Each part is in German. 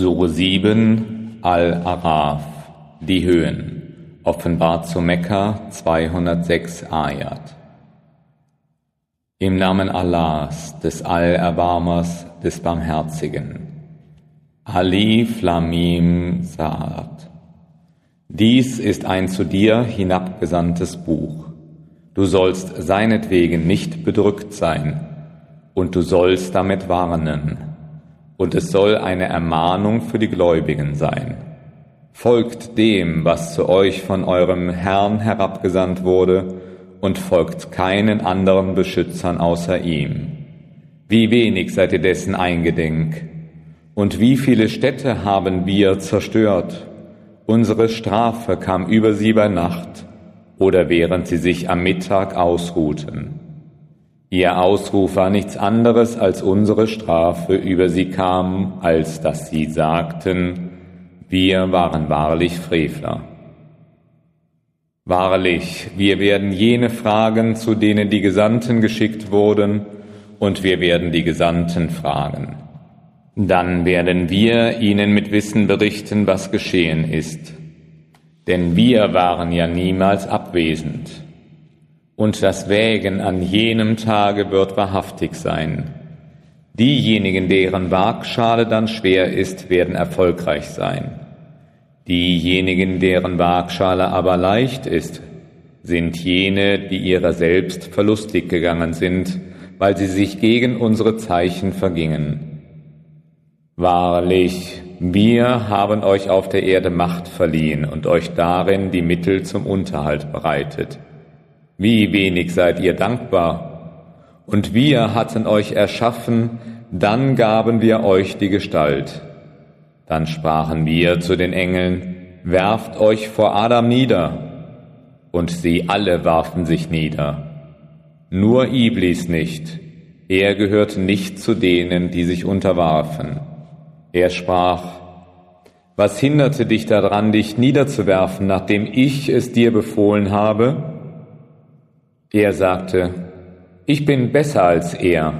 Sure 7 Al-Araf, die Höhen, offenbart zu Mekka 206 Ayat. Im Namen Allahs, des Allerbarmers, des Barmherzigen. Alif Lamim Saat. Dies ist ein zu dir hinabgesandtes Buch. Du sollst seinetwegen nicht bedrückt sein, und du sollst damit warnen und es soll eine Ermahnung für die Gläubigen sein. Folgt dem, was zu euch von eurem Herrn herabgesandt wurde, und folgt keinen anderen Beschützern außer ihm. Wie wenig seid ihr dessen eingedenk, und wie viele Städte haben wir zerstört. Unsere Strafe kam über sie bei Nacht oder während sie sich am Mittag ausruhten. Ihr Ausruf war nichts anderes als unsere Strafe über sie kam, als dass sie sagten, wir waren wahrlich Frevler. Wahrlich, wir werden jene fragen, zu denen die Gesandten geschickt wurden, und wir werden die Gesandten fragen. Dann werden wir ihnen mit Wissen berichten, was geschehen ist. Denn wir waren ja niemals abwesend und das Wägen an jenem Tage wird wahrhaftig sein. Diejenigen, deren Waagschale dann schwer ist, werden erfolgreich sein. Diejenigen, deren Waagschale aber leicht ist, sind jene, die ihrer selbst verlustig gegangen sind, weil sie sich gegen unsere Zeichen vergingen. Wahrlich, wir haben euch auf der Erde Macht verliehen und euch darin die Mittel zum Unterhalt bereitet. Wie wenig seid ihr dankbar. Und wir hatten euch erschaffen, dann gaben wir euch die Gestalt. Dann sprachen wir zu den Engeln, werft euch vor Adam nieder. Und sie alle warfen sich nieder. Nur Iblis nicht. Er gehörte nicht zu denen, die sich unterwarfen. Er sprach, was hinderte dich daran, dich niederzuwerfen, nachdem ich es dir befohlen habe? Er sagte, ich bin besser als er.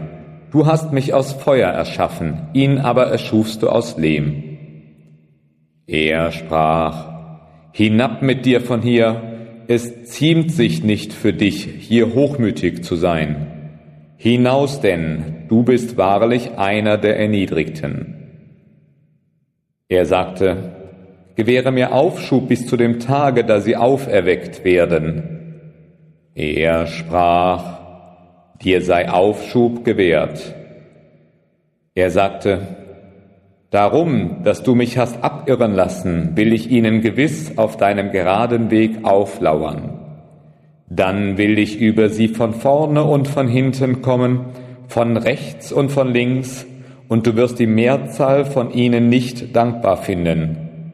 Du hast mich aus Feuer erschaffen, ihn aber erschufst du aus Lehm. Er sprach, Hinab mit dir von hier, es ziemt sich nicht für dich, hier hochmütig zu sein. Hinaus denn, du bist wahrlich einer der Erniedrigten. Er sagte, Gewähre mir Aufschub bis zu dem Tage, da sie auferweckt werden. Er sprach, dir sei Aufschub gewährt. Er sagte, Darum, dass du mich hast abirren lassen, will ich ihnen gewiss auf deinem geraden Weg auflauern. Dann will ich über sie von vorne und von hinten kommen, von rechts und von links, und du wirst die Mehrzahl von ihnen nicht dankbar finden.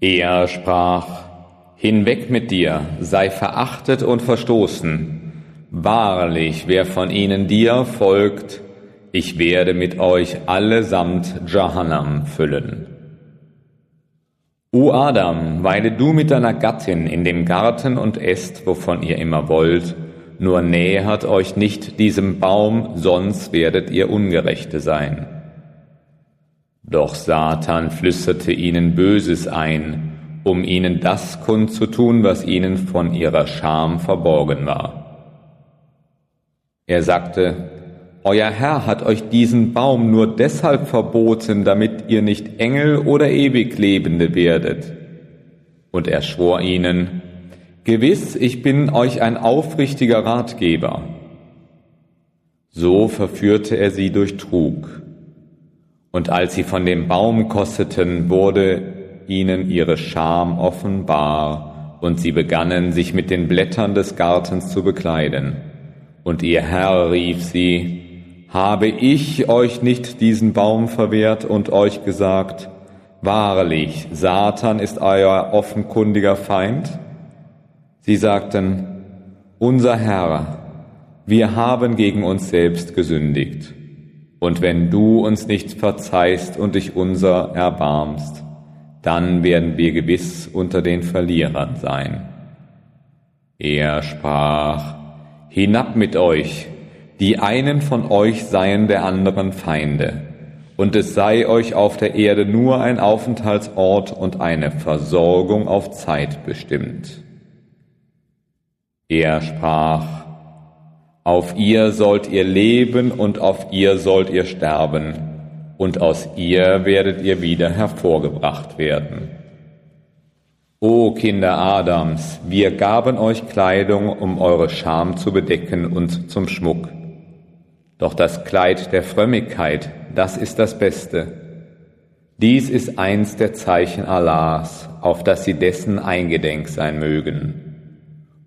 Er sprach, Hinweg mit dir, sei verachtet und verstoßen. Wahrlich, wer von ihnen dir folgt, ich werde mit euch allesamt Jahannam füllen. O Adam, weile du mit deiner Gattin in dem Garten und esst, wovon ihr immer wollt, nur nähert euch nicht diesem Baum, sonst werdet ihr Ungerechte sein. Doch Satan flüsterte ihnen Böses ein, um ihnen das kundzutun, was ihnen von ihrer Scham verborgen war. Er sagte, Euer Herr hat euch diesen Baum nur deshalb verboten, damit ihr nicht Engel oder Ewiglebende werdet. Und er schwor ihnen, Gewiss, ich bin euch ein aufrichtiger Ratgeber. So verführte er sie durch Trug. Und als sie von dem Baum kosteten, wurde ihnen ihre Scham offenbar, und sie begannen, sich mit den Blättern des Gartens zu bekleiden. Und ihr Herr rief sie, habe ich euch nicht diesen Baum verwehrt und euch gesagt, wahrlich, Satan ist euer offenkundiger Feind? Sie sagten, unser Herr, wir haben gegen uns selbst gesündigt. Und wenn du uns nicht verzeihst und dich unser erbarmst, dann werden wir gewiss unter den Verlierern sein. Er sprach, Hinab mit euch, die einen von euch seien der anderen Feinde, und es sei euch auf der Erde nur ein Aufenthaltsort und eine Versorgung auf Zeit bestimmt. Er sprach, auf ihr sollt ihr leben und auf ihr sollt ihr sterben, und aus ihr werdet ihr wieder hervorgebracht werden. O Kinder Adams, wir gaben euch Kleidung, um eure Scham zu bedecken und zum Schmuck. Doch das Kleid der Frömmigkeit, das ist das Beste. Dies ist eins der Zeichen Allahs, auf das sie dessen eingedenk sein mögen.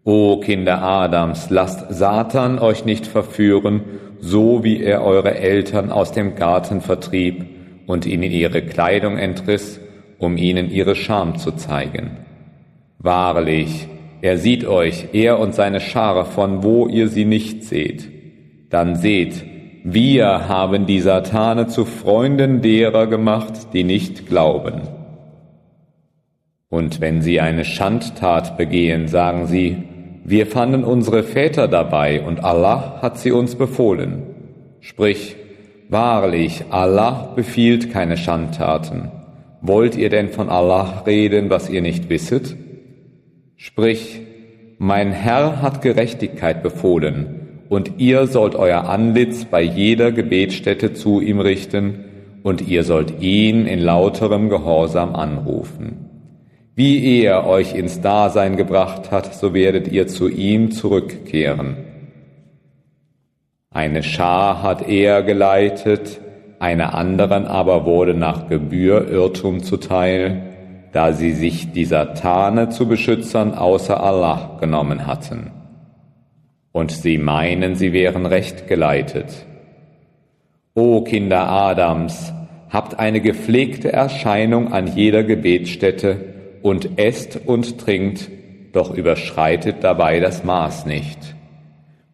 O Kinder Adams, lasst Satan euch nicht verführen, so wie er eure Eltern aus dem Garten vertrieb und ihnen ihre Kleidung entriss, um ihnen ihre Scham zu zeigen. Wahrlich, er sieht euch, er und seine Schar, von wo ihr sie nicht seht. Dann seht, wir haben die Satane zu Freunden derer gemacht, die nicht glauben. Und wenn sie eine Schandtat begehen, sagen sie, wir fanden unsere Väter dabei und Allah hat sie uns befohlen. Sprich, wahrlich, Allah befiehlt keine Schandtaten. Wollt ihr denn von Allah reden, was ihr nicht wisset? Sprich, mein Herr hat Gerechtigkeit befohlen, und ihr sollt euer Antlitz bei jeder Gebetsstätte zu ihm richten, und ihr sollt ihn in lauterem Gehorsam anrufen. Wie er euch ins Dasein gebracht hat, so werdet ihr zu ihm zurückkehren. Eine Schar hat er geleitet, einer anderen aber wurde nach Gebühr Irrtum zuteil, da sie sich dieser Tane zu beschützern außer Allah genommen hatten. Und sie meinen, sie wären recht geleitet. O Kinder Adams, habt eine gepflegte Erscheinung an jeder Gebetsstätte und esst und trinkt, doch überschreitet dabei das Maß nicht.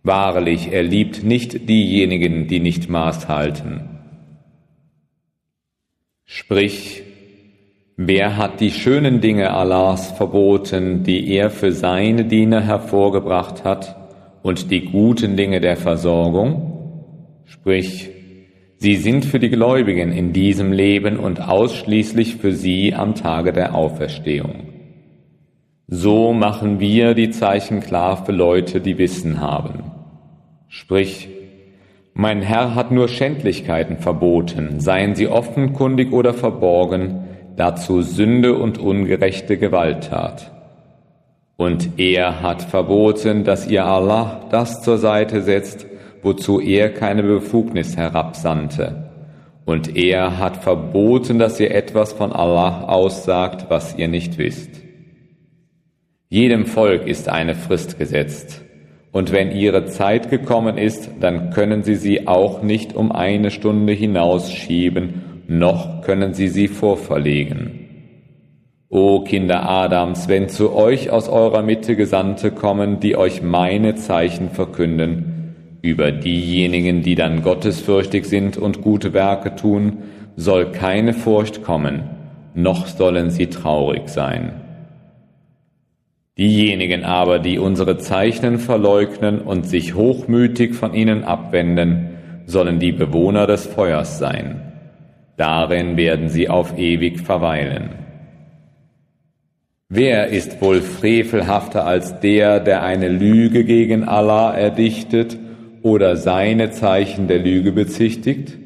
Wahrlich, er liebt nicht diejenigen, die nicht Maß halten. Sprich, Wer hat die schönen Dinge Allahs verboten, die er für seine Diener hervorgebracht hat, und die guten Dinge der Versorgung? Sprich, sie sind für die Gläubigen in diesem Leben und ausschließlich für sie am Tage der Auferstehung. So machen wir die Zeichen klar für Leute, die Wissen haben. Sprich, mein Herr hat nur Schändlichkeiten verboten, seien sie offenkundig oder verborgen, dazu Sünde und ungerechte Gewalttat. Und er hat verboten, dass ihr Allah das zur Seite setzt, wozu er keine Befugnis herabsandte. Und er hat verboten, dass ihr etwas von Allah aussagt, was ihr nicht wisst. Jedem Volk ist eine Frist gesetzt. Und wenn ihre Zeit gekommen ist, dann können sie sie auch nicht um eine Stunde hinausschieben noch können sie sie vorverlegen. O Kinder Adams, wenn zu euch aus eurer Mitte Gesandte kommen, die euch meine Zeichen verkünden, über diejenigen, die dann gottesfürchtig sind und gute Werke tun, soll keine Furcht kommen, noch sollen sie traurig sein. Diejenigen aber, die unsere Zeichen verleugnen und sich hochmütig von ihnen abwenden, sollen die Bewohner des Feuers sein. Darin werden sie auf ewig verweilen. Wer ist wohl frevelhafter als der, der eine Lüge gegen Allah erdichtet oder seine Zeichen der Lüge bezichtigt?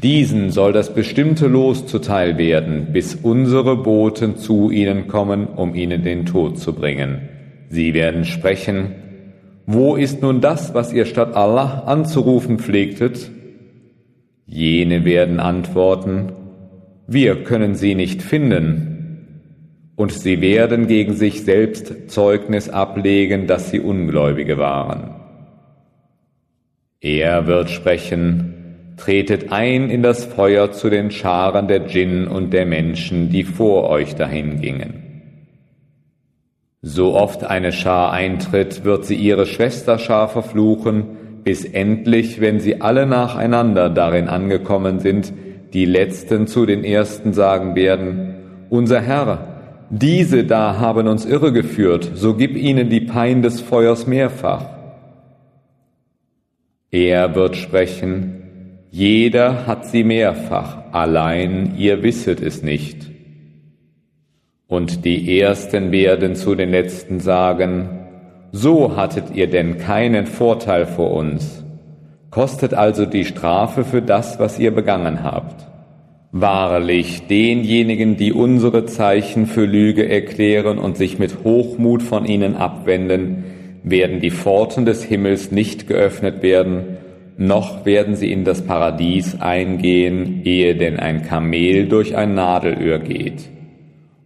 Diesen soll das bestimmte Los zuteil werden, bis unsere Boten zu ihnen kommen, um ihnen den Tod zu bringen. Sie werden sprechen, wo ist nun das, was ihr statt Allah anzurufen pflegtet? Jene werden antworten, wir können sie nicht finden. Und sie werden gegen sich selbst Zeugnis ablegen, dass sie Ungläubige waren. Er wird sprechen, tretet ein in das Feuer zu den Scharen der Djinn und der Menschen, die vor euch dahin gingen. So oft eine Schar eintritt, wird sie ihre Schwesterschar verfluchen, bis endlich, wenn sie alle nacheinander darin angekommen sind, die Letzten zu den Ersten sagen werden, unser Herr, diese da haben uns irregeführt, so gib ihnen die Pein des Feuers mehrfach. Er wird sprechen, Jeder hat sie mehrfach, allein ihr wisset es nicht. Und die Ersten werden zu den Letzten sagen, so hattet ihr denn keinen Vorteil vor uns. Kostet also die Strafe für das, was ihr begangen habt. Wahrlich, denjenigen, die unsere Zeichen für Lüge erklären und sich mit Hochmut von ihnen abwenden, werden die Pforten des Himmels nicht geöffnet werden, noch werden sie in das Paradies eingehen, ehe denn ein Kamel durch ein Nadelöhr geht.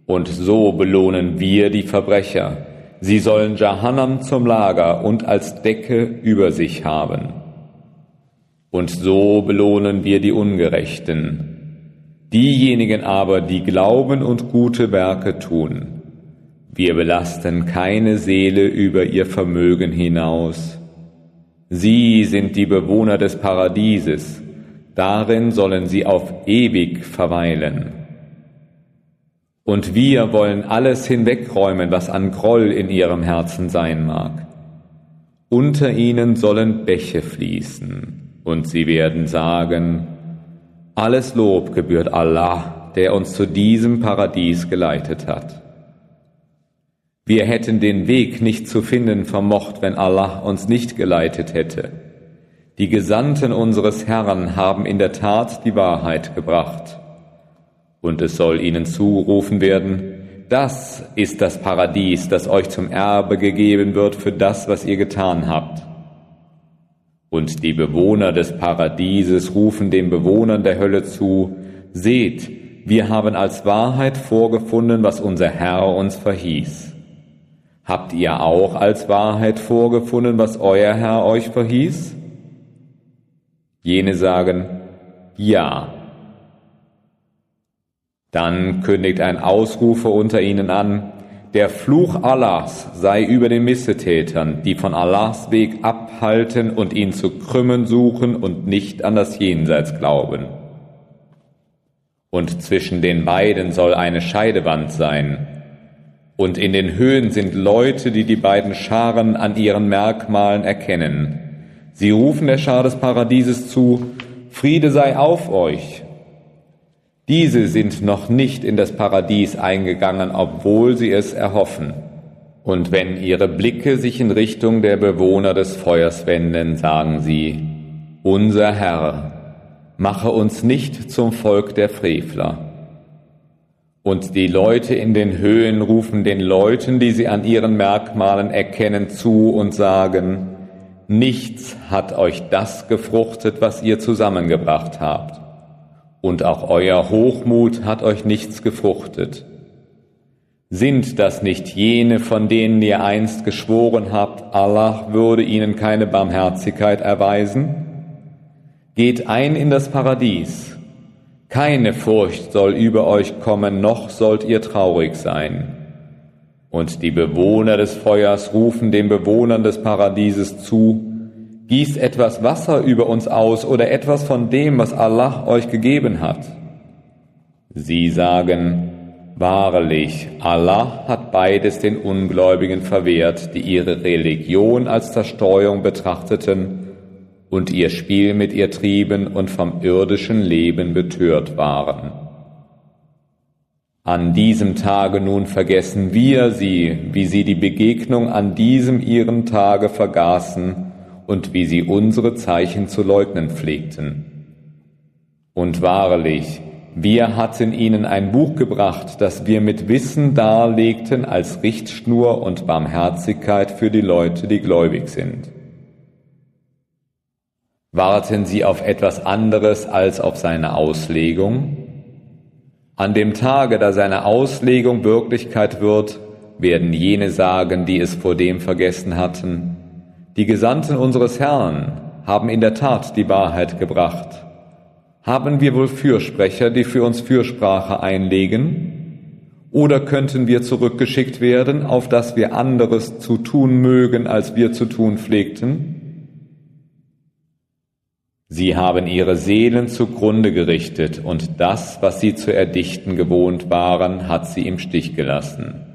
Und so belohnen wir die Verbrecher. Sie sollen Jahannam zum Lager und als Decke über sich haben. Und so belohnen wir die Ungerechten. Diejenigen aber, die glauben und gute Werke tun. Wir belasten keine Seele über ihr Vermögen hinaus. Sie sind die Bewohner des Paradieses. Darin sollen sie auf ewig verweilen. Und wir wollen alles hinwegräumen, was an Groll in ihrem Herzen sein mag. Unter ihnen sollen Bäche fließen, und sie werden sagen, alles Lob gebührt Allah, der uns zu diesem Paradies geleitet hat. Wir hätten den Weg nicht zu finden vermocht, wenn Allah uns nicht geleitet hätte. Die Gesandten unseres Herrn haben in der Tat die Wahrheit gebracht und es soll ihnen zugerufen werden, das ist das Paradies, das euch zum Erbe gegeben wird für das, was ihr getan habt. Und die Bewohner des Paradieses rufen den Bewohnern der Hölle zu, seht, wir haben als Wahrheit vorgefunden, was unser Herr uns verhieß. Habt ihr auch als Wahrheit vorgefunden, was euer Herr euch verhieß? Jene sagen, ja. Dann kündigt ein Ausrufer unter ihnen an, der Fluch Allahs sei über den Missetätern, die von Allahs Weg abhalten und ihn zu krümmen suchen und nicht an das Jenseits glauben. Und zwischen den beiden soll eine Scheidewand sein. Und in den Höhen sind Leute, die die beiden Scharen an ihren Merkmalen erkennen. Sie rufen der Schar des Paradieses zu, Friede sei auf euch, diese sind noch nicht in das Paradies eingegangen, obwohl sie es erhoffen. Und wenn ihre Blicke sich in Richtung der Bewohner des Feuers wenden, sagen sie, unser Herr, mache uns nicht zum Volk der Frevler. Und die Leute in den Höhen rufen den Leuten, die sie an ihren Merkmalen erkennen, zu und sagen, nichts hat euch das gefruchtet, was ihr zusammengebracht habt und auch euer Hochmut hat euch nichts gefruchtet. Sind das nicht jene, von denen ihr einst geschworen habt, Allah würde ihnen keine Barmherzigkeit erweisen? Geht ein in das Paradies. Keine Furcht soll über euch kommen, noch sollt ihr traurig sein. Und die Bewohner des Feuers rufen den Bewohnern des Paradieses zu, Gießt etwas Wasser über uns aus oder etwas von dem, was Allah euch gegeben hat. Sie sagen, Wahrlich, Allah hat beides den Ungläubigen verwehrt, die ihre Religion als Zerstreuung betrachteten und ihr Spiel mit ihr trieben und vom irdischen Leben betört waren. An diesem Tage nun vergessen wir sie, wie sie die Begegnung an diesem ihren Tage vergaßen und wie sie unsere Zeichen zu leugnen pflegten. Und wahrlich, wir hatten ihnen ein Buch gebracht, das wir mit Wissen darlegten als Richtschnur und Barmherzigkeit für die Leute, die gläubig sind. Warten sie auf etwas anderes als auf seine Auslegung? An dem Tage, da seine Auslegung Wirklichkeit wird, werden jene sagen, die es vor dem vergessen hatten, die Gesandten unseres Herrn haben in der Tat die Wahrheit gebracht. Haben wir wohl Fürsprecher, die für uns Fürsprache einlegen? Oder könnten wir zurückgeschickt werden, auf dass wir anderes zu tun mögen, als wir zu tun pflegten? Sie haben ihre Seelen zugrunde gerichtet, und das, was sie zu erdichten gewohnt waren, hat sie im Stich gelassen.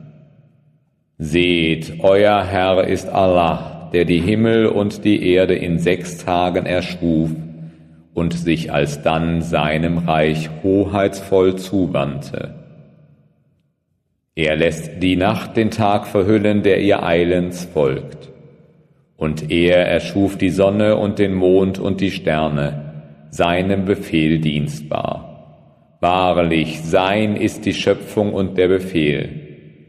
Seht, euer Herr ist Allah, der die Himmel und die Erde in sechs Tagen erschuf und sich alsdann seinem Reich hoheitsvoll zuwandte. Er lässt die Nacht den Tag verhüllen, der ihr eilends folgt. Und er erschuf die Sonne und den Mond und die Sterne, seinem Befehl dienstbar. Wahrlich, sein ist die Schöpfung und der Befehl.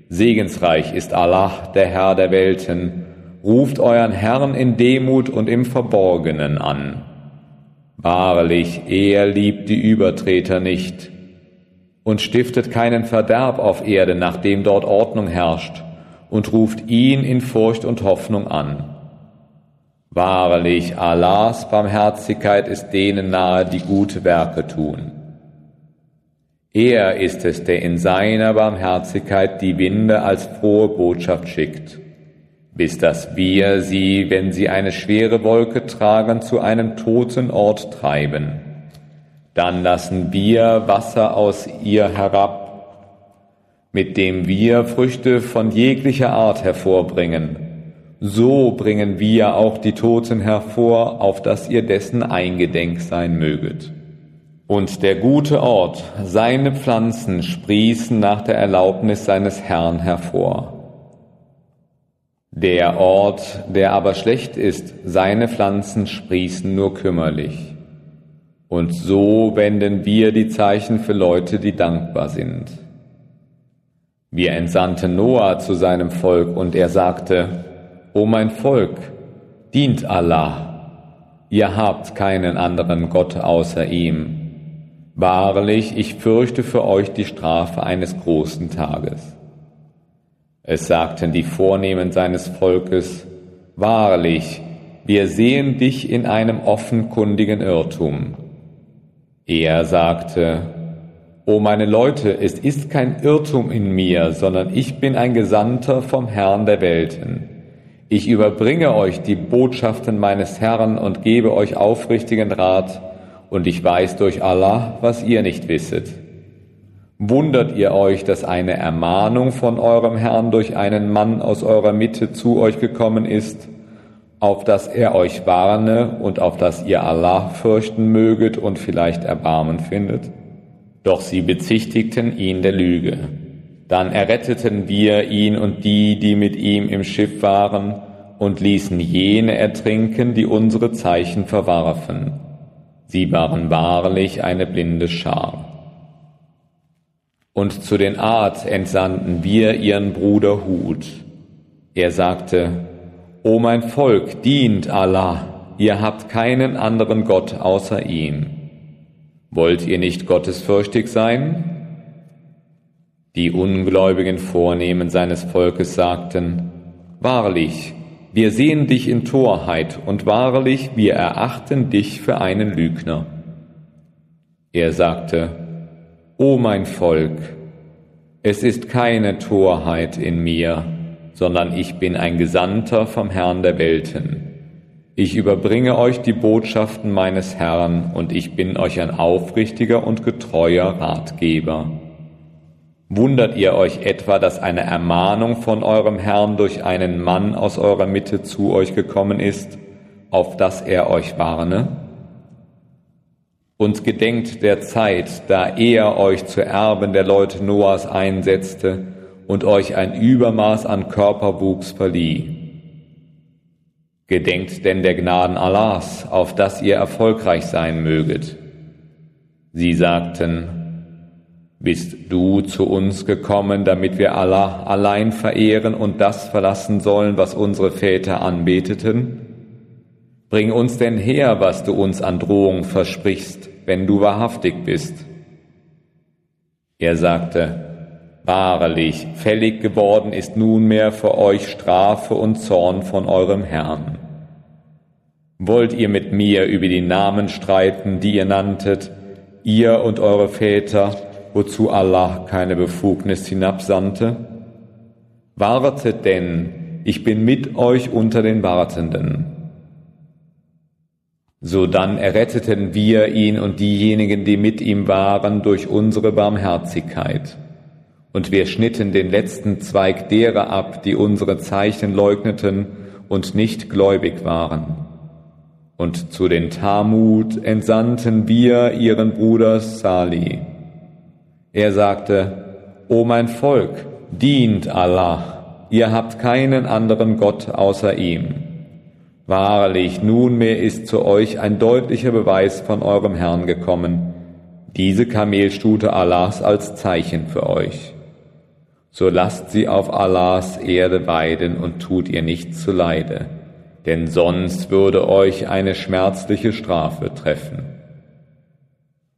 Segensreich ist Allah, der Herr der Welten. Ruft euren Herrn in Demut und im Verborgenen an. Wahrlich, er liebt die Übertreter nicht und stiftet keinen Verderb auf Erde, nachdem dort Ordnung herrscht, und ruft ihn in Furcht und Hoffnung an. Wahrlich, Allahs Barmherzigkeit ist denen nahe, die gute Werke tun. Er ist es, der in seiner Barmherzigkeit die Winde als frohe Botschaft schickt bis dass wir sie, wenn sie eine schwere Wolke tragen, zu einem toten Ort treiben. Dann lassen wir Wasser aus ihr herab, mit dem wir Früchte von jeglicher Art hervorbringen. So bringen wir auch die Toten hervor, auf dass ihr dessen eingedenk sein möget. Und der gute Ort, seine Pflanzen sprießen nach der Erlaubnis seines Herrn hervor. Der Ort, der aber schlecht ist, seine Pflanzen sprießen nur kümmerlich. Und so wenden wir die Zeichen für Leute, die dankbar sind. Wir entsandten Noah zu seinem Volk und er sagte, O mein Volk, dient Allah, ihr habt keinen anderen Gott außer ihm. Wahrlich, ich fürchte für euch die Strafe eines großen Tages. Es sagten die Vornehmen seines Volkes, Wahrlich, wir sehen dich in einem offenkundigen Irrtum. Er sagte, O meine Leute, es ist kein Irrtum in mir, sondern ich bin ein Gesandter vom Herrn der Welten. Ich überbringe euch die Botschaften meines Herrn und gebe euch aufrichtigen Rat, und ich weiß durch Allah, was ihr nicht wisset. Wundert ihr euch, dass eine Ermahnung von eurem Herrn durch einen Mann aus eurer Mitte zu euch gekommen ist, auf dass er euch warne und auf dass ihr Allah fürchten möget und vielleicht Erbarmen findet? Doch sie bezichtigten ihn der Lüge. Dann erretteten wir ihn und die, die mit ihm im Schiff waren, und ließen jene ertrinken, die unsere Zeichen verwarfen. Sie waren wahrlich eine blinde Schar. Und zu den Art entsandten wir ihren Bruder Hud. Er sagte, O mein Volk, dient Allah, ihr habt keinen anderen Gott außer ihm. Wollt ihr nicht gottesfürchtig sein? Die ungläubigen Vornehmen seines Volkes sagten, Wahrlich, wir sehen dich in Torheit und wahrlich, wir erachten dich für einen Lügner. Er sagte, O mein Volk, es ist keine Torheit in mir, sondern ich bin ein Gesandter vom Herrn der Welten. Ich überbringe euch die Botschaften meines Herrn und ich bin euch ein aufrichtiger und getreuer Ratgeber. Wundert ihr euch etwa, dass eine Ermahnung von eurem Herrn durch einen Mann aus eurer Mitte zu euch gekommen ist, auf dass er euch warne? und gedenkt der Zeit, da er euch zu Erben der Leute Noahs einsetzte und euch ein Übermaß an Körperwuchs verlieh. Gedenkt denn der Gnaden Allahs, auf dass ihr erfolgreich sein möget. Sie sagten, bist du zu uns gekommen, damit wir Allah allein verehren und das verlassen sollen, was unsere Väter anbeteten? Bring uns denn her, was du uns an Drohung versprichst, wenn du wahrhaftig bist. Er sagte, Wahrlich, fällig geworden ist nunmehr für euch Strafe und Zorn von eurem Herrn. Wollt ihr mit mir über die Namen streiten, die ihr nanntet, ihr und eure Väter, wozu Allah keine Befugnis hinabsandte? Wartet denn, ich bin mit euch unter den Wartenden. So dann erretteten wir ihn und diejenigen, die mit ihm waren, durch unsere Barmherzigkeit. Und wir schnitten den letzten Zweig derer ab, die unsere Zeichen leugneten und nicht gläubig waren. Und zu den Tamut entsandten wir ihren Bruder Sali. Er sagte, O mein Volk, dient Allah, ihr habt keinen anderen Gott außer ihm. Wahrlich, nunmehr ist zu euch ein deutlicher Beweis von eurem Herrn gekommen, diese Kamelstute Allahs als Zeichen für euch. So lasst sie auf Allahs Erde weiden und tut ihr nichts zuleide denn sonst würde euch eine schmerzliche Strafe treffen.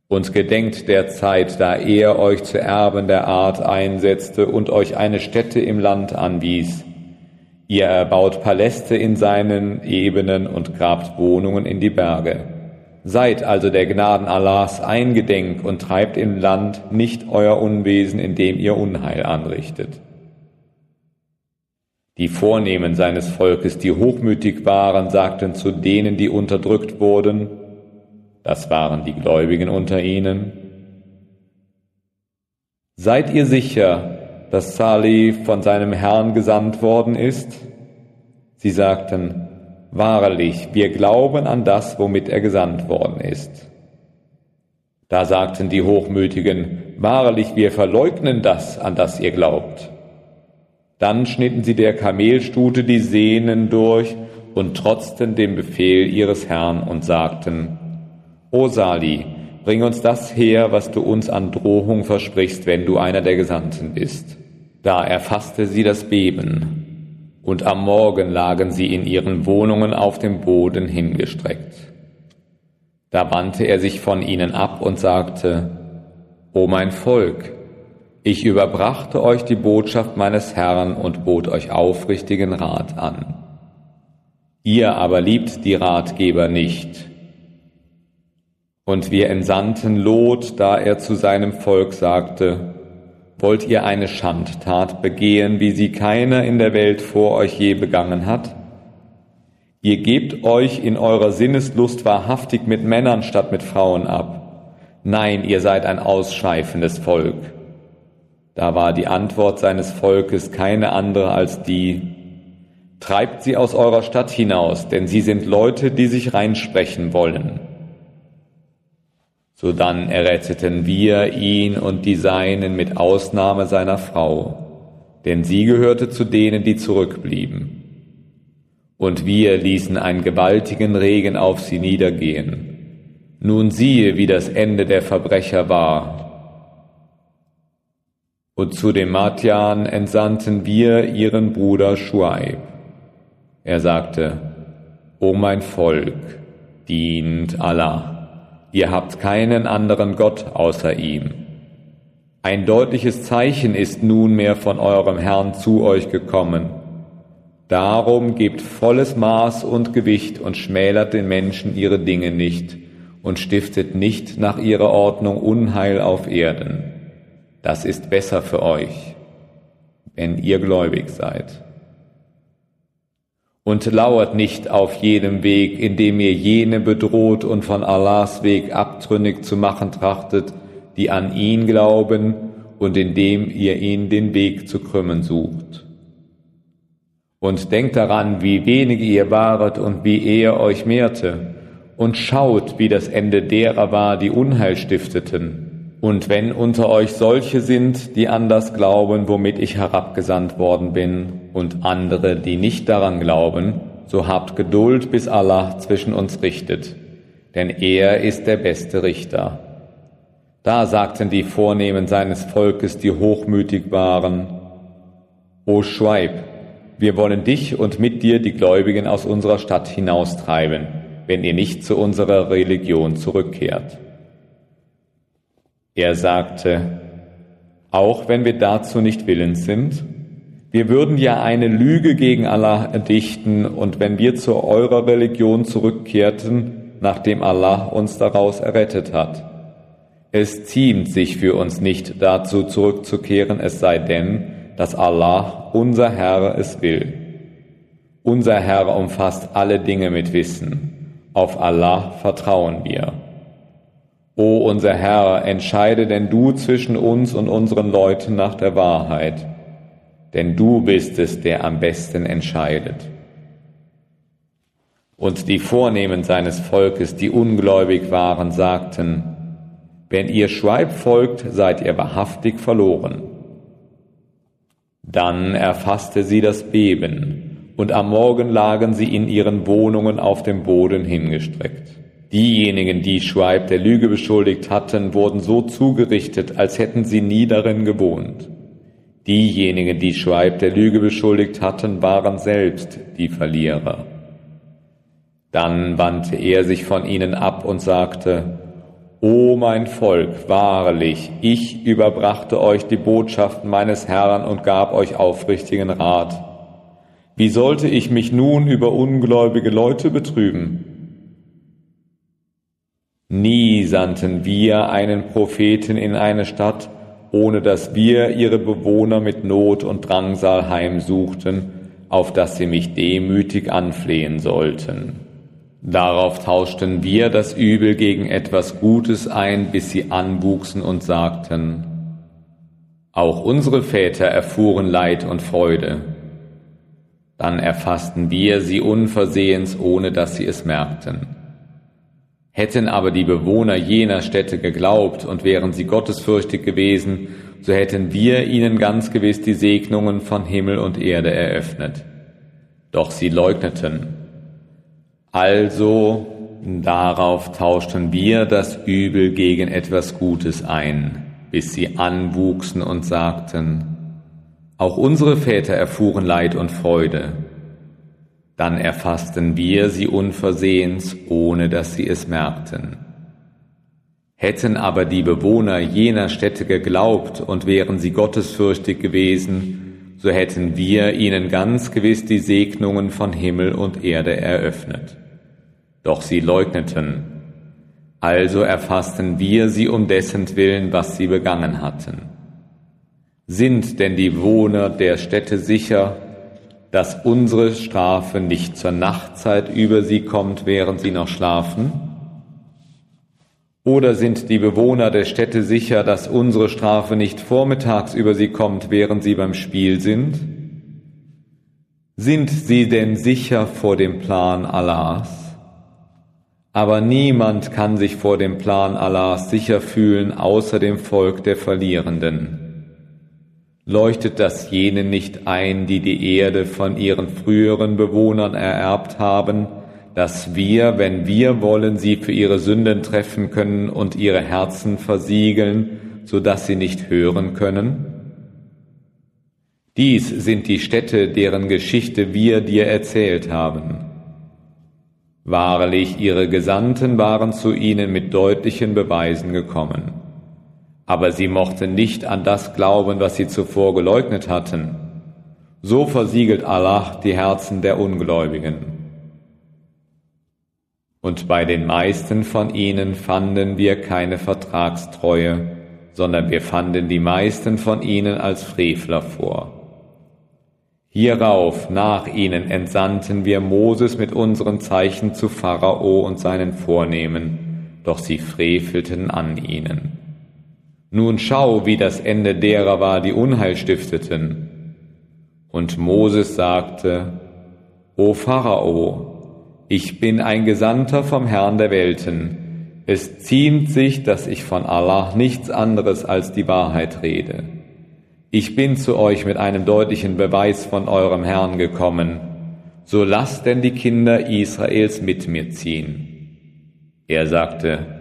Und gedenkt der Zeit, da er euch zu Erben der Art einsetzte und euch eine Stätte im Land anwies. Ihr erbaut Paläste in seinen Ebenen und grabt Wohnungen in die Berge. Seid also der Gnaden Allahs eingedenk und treibt im Land nicht euer Unwesen, indem ihr Unheil anrichtet. Die Vornehmen seines Volkes, die hochmütig waren, sagten zu denen, die unterdrückt wurden, das waren die Gläubigen unter ihnen, Seid ihr sicher, dass Salih von seinem Herrn gesandt worden ist? Sie sagten, Wahrlich, wir glauben an das, womit er gesandt worden ist. Da sagten die Hochmütigen, Wahrlich, wir verleugnen das, an das ihr glaubt. Dann schnitten sie der Kamelstute die Sehnen durch und trotzten dem Befehl ihres Herrn und sagten, O Sali, bring uns das her, was du uns an Drohung versprichst, wenn du einer der Gesandten bist. Da erfasste sie das Beben, und am Morgen lagen sie in ihren Wohnungen auf dem Boden hingestreckt. Da wandte er sich von ihnen ab und sagte, O mein Volk, ich überbrachte euch die Botschaft meines Herrn und bot euch aufrichtigen Rat an. Ihr aber liebt die Ratgeber nicht. Und wir entsandten Lot, da er zu seinem Volk sagte, Wollt ihr eine Schandtat begehen, wie sie keiner in der Welt vor euch je begangen hat? Ihr gebt euch in eurer Sinneslust wahrhaftig mit Männern statt mit Frauen ab. Nein, ihr seid ein ausschweifendes Volk. Da war die Antwort seines Volkes keine andere als die, Treibt sie aus eurer Stadt hinaus, denn sie sind Leute, die sich reinsprechen wollen. Sodann erretteten wir ihn und die Seinen mit Ausnahme seiner Frau, denn sie gehörte zu denen, die zurückblieben. Und wir ließen einen gewaltigen Regen auf sie niedergehen. Nun siehe, wie das Ende der Verbrecher war, und zu dem Matjan entsandten wir ihren Bruder Schuaib. Er sagte, O mein Volk, dient Allah. Ihr habt keinen anderen Gott außer ihm. Ein deutliches Zeichen ist nunmehr von eurem Herrn zu euch gekommen. Darum gebt volles Maß und Gewicht und schmälert den Menschen ihre Dinge nicht und stiftet nicht nach ihrer Ordnung Unheil auf Erden das ist besser für euch, wenn ihr gläubig seid. Und lauert nicht auf jedem Weg, indem ihr jene bedroht und von Allahs Weg abtrünnig zu machen trachtet, die an ihn glauben und indem ihr ihn den Weg zu krümmen sucht. Und denkt daran, wie wenig ihr waret und wie er euch mehrte, und schaut, wie das Ende derer war, die Unheil stifteten und wenn unter euch solche sind, die an das glauben, womit ich herabgesandt worden bin, und andere, die nicht daran glauben, so habt Geduld, bis Allah zwischen uns richtet, denn er ist der beste Richter. Da sagten die Vornehmen seines Volkes, die hochmütig waren, O Schweib, wir wollen dich und mit dir die Gläubigen aus unserer Stadt hinaustreiben, wenn ihr nicht zu unserer Religion zurückkehrt. Er sagte, auch wenn wir dazu nicht willens sind, wir würden ja eine Lüge gegen Allah erdichten und wenn wir zu eurer Religion zurückkehrten, nachdem Allah uns daraus errettet hat. Es ziemt sich für uns nicht dazu zurückzukehren, es sei denn, dass Allah, unser Herr, es will. Unser Herr umfasst alle Dinge mit Wissen. Auf Allah vertrauen wir. O unser Herr, entscheide denn du zwischen uns und unseren Leuten nach der Wahrheit, denn du bist es, der am besten entscheidet. Und die Vornehmen seines Volkes, die ungläubig waren, sagten, wenn ihr Schweib folgt, seid ihr wahrhaftig verloren. Dann erfasste sie das Beben, und am Morgen lagen sie in ihren Wohnungen auf dem Boden hingestreckt. Diejenigen, die Schweib der Lüge beschuldigt hatten, wurden so zugerichtet, als hätten sie nie darin gewohnt. Diejenigen, die Schweib der Lüge beschuldigt hatten, waren selbst die Verlierer. Dann wandte er sich von ihnen ab und sagte, O mein Volk, wahrlich, ich überbrachte euch die Botschaften meines Herrn und gab euch aufrichtigen Rat. Wie sollte ich mich nun über ungläubige Leute betrüben? Nie sandten wir einen Propheten in eine Stadt, ohne dass wir ihre Bewohner mit Not und Drangsal heimsuchten, auf dass sie mich demütig anflehen sollten. Darauf tauschten wir das Übel gegen etwas Gutes ein, bis sie anwuchsen und sagten, auch unsere Väter erfuhren Leid und Freude. Dann erfassten wir sie unversehens, ohne dass sie es merkten. Hätten aber die Bewohner jener Städte geglaubt und wären sie gottesfürchtig gewesen, so hätten wir ihnen ganz gewiss die Segnungen von Himmel und Erde eröffnet. Doch sie leugneten also darauf tauschten wir das Übel gegen etwas Gutes ein, bis sie anwuchsen und sagten, auch unsere Väter erfuhren Leid und Freude. Dann erfassten wir sie unversehens, ohne dass sie es merkten. Hätten aber die Bewohner jener Städte geglaubt und wären sie gottesfürchtig gewesen, so hätten wir ihnen ganz gewiss die Segnungen von Himmel und Erde eröffnet. Doch sie leugneten. Also erfassten wir sie um dessen Willen, was sie begangen hatten. Sind denn die Wohner der Städte sicher, dass unsere Strafe nicht zur Nachtzeit über sie kommt, während sie noch schlafen? Oder sind die Bewohner der Städte sicher, dass unsere Strafe nicht vormittags über sie kommt, während sie beim Spiel sind? Sind sie denn sicher vor dem Plan Allahs? Aber niemand kann sich vor dem Plan Allahs sicher fühlen, außer dem Volk der Verlierenden. Leuchtet das jenen nicht ein, die die Erde von ihren früheren Bewohnern ererbt haben, dass wir, wenn wir wollen, sie für ihre Sünden treffen können und ihre Herzen versiegeln, so dass sie nicht hören können? Dies sind die Städte, deren Geschichte wir dir erzählt haben. Wahrlich, ihre Gesandten waren zu ihnen mit deutlichen Beweisen gekommen. Aber sie mochten nicht an das glauben, was sie zuvor geleugnet hatten. So versiegelt Allah die Herzen der Ungläubigen. Und bei den meisten von ihnen fanden wir keine Vertragstreue, sondern wir fanden die meisten von ihnen als Frevler vor. Hierauf nach ihnen entsandten wir Moses mit unseren Zeichen zu Pharao und seinen Vornehmen, doch sie frevelten an ihnen. Nun schau, wie das Ende derer war, die Unheil stifteten. Und Moses sagte, O Pharao, ich bin ein Gesandter vom Herrn der Welten. Es ziemt sich, dass ich von Allah nichts anderes als die Wahrheit rede. Ich bin zu euch mit einem deutlichen Beweis von eurem Herrn gekommen, so lasst denn die Kinder Israels mit mir ziehen. Er sagte,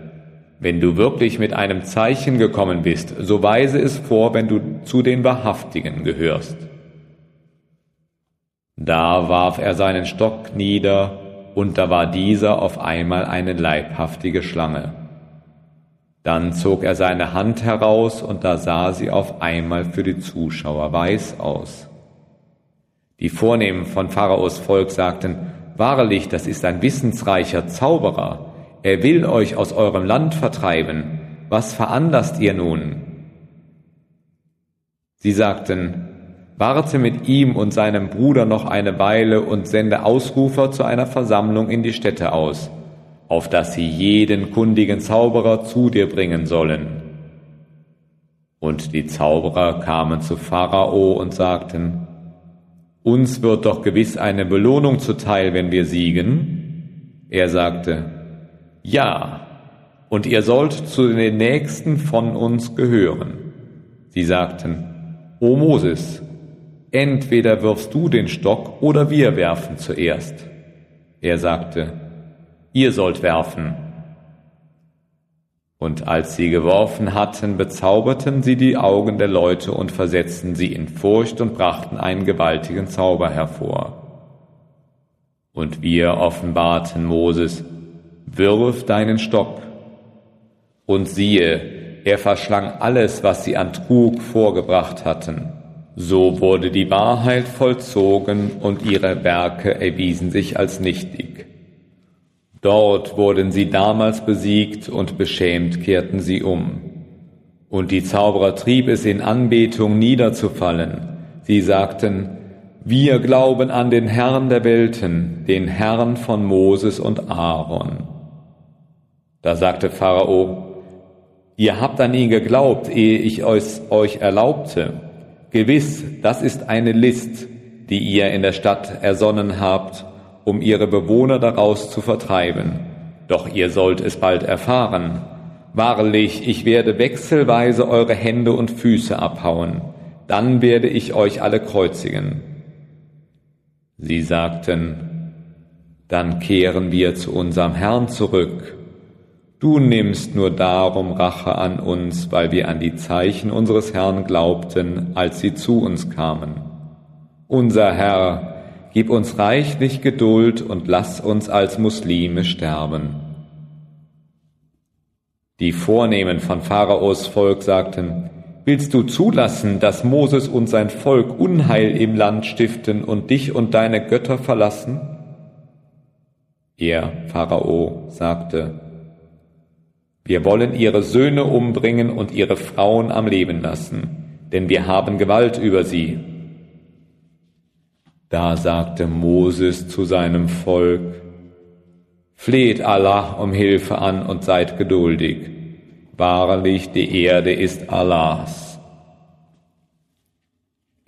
wenn du wirklich mit einem Zeichen gekommen bist, so weise es vor, wenn du zu den Wahrhaftigen gehörst. Da warf er seinen Stock nieder, und da war dieser auf einmal eine leibhaftige Schlange. Dann zog er seine Hand heraus und da sah sie auf einmal für die Zuschauer weiß aus. Die Vornehmen von Pharaos Volk sagten, Wahrlich, das ist ein wissensreicher Zauberer. Er will euch aus eurem Land vertreiben. Was veranlasst ihr nun? Sie sagten, Warte mit ihm und seinem Bruder noch eine Weile und sende Ausrufer zu einer Versammlung in die Städte aus auf dass sie jeden kundigen Zauberer zu dir bringen sollen. Und die Zauberer kamen zu Pharao und sagten, uns wird doch gewiss eine Belohnung zuteil, wenn wir siegen. Er sagte, Ja, und ihr sollt zu den Nächsten von uns gehören. Sie sagten, O Moses, entweder wirfst du den Stock oder wir werfen zuerst. Er sagte, Ihr sollt werfen. Und als sie geworfen hatten, bezauberten sie die Augen der Leute und versetzten sie in Furcht und brachten einen gewaltigen Zauber hervor. Und wir offenbarten Moses, wirf deinen Stock. Und siehe, er verschlang alles, was sie an Trug vorgebracht hatten. So wurde die Wahrheit vollzogen und ihre Werke erwiesen sich als nichtig. Dort wurden sie damals besiegt und beschämt kehrten sie um. Und die Zauberer trieb es in Anbetung niederzufallen. Sie sagten, wir glauben an den Herrn der Welten, den Herrn von Moses und Aaron. Da sagte Pharao, Ihr habt an ihn geglaubt, ehe ich euch erlaubte. Gewiss, das ist eine List, die ihr in der Stadt ersonnen habt, um ihre Bewohner daraus zu vertreiben. Doch ihr sollt es bald erfahren. Wahrlich, ich werde wechselweise eure Hände und Füße abhauen, dann werde ich euch alle kreuzigen. Sie sagten, dann kehren wir zu unserem Herrn zurück. Du nimmst nur darum Rache an uns, weil wir an die Zeichen unseres Herrn glaubten, als sie zu uns kamen. Unser Herr, gib uns reichlich Geduld und lass uns als Muslime sterben. Die Vornehmen von Pharaos Volk sagten, Willst du zulassen, dass Moses und sein Volk Unheil im Land stiften und dich und deine Götter verlassen? Er, Pharao, sagte, wir wollen ihre Söhne umbringen und ihre Frauen am Leben lassen, denn wir haben Gewalt über sie. Da sagte Moses zu seinem Volk, Fleht Allah um Hilfe an und seid geduldig. Wahrlich, die Erde ist Allahs.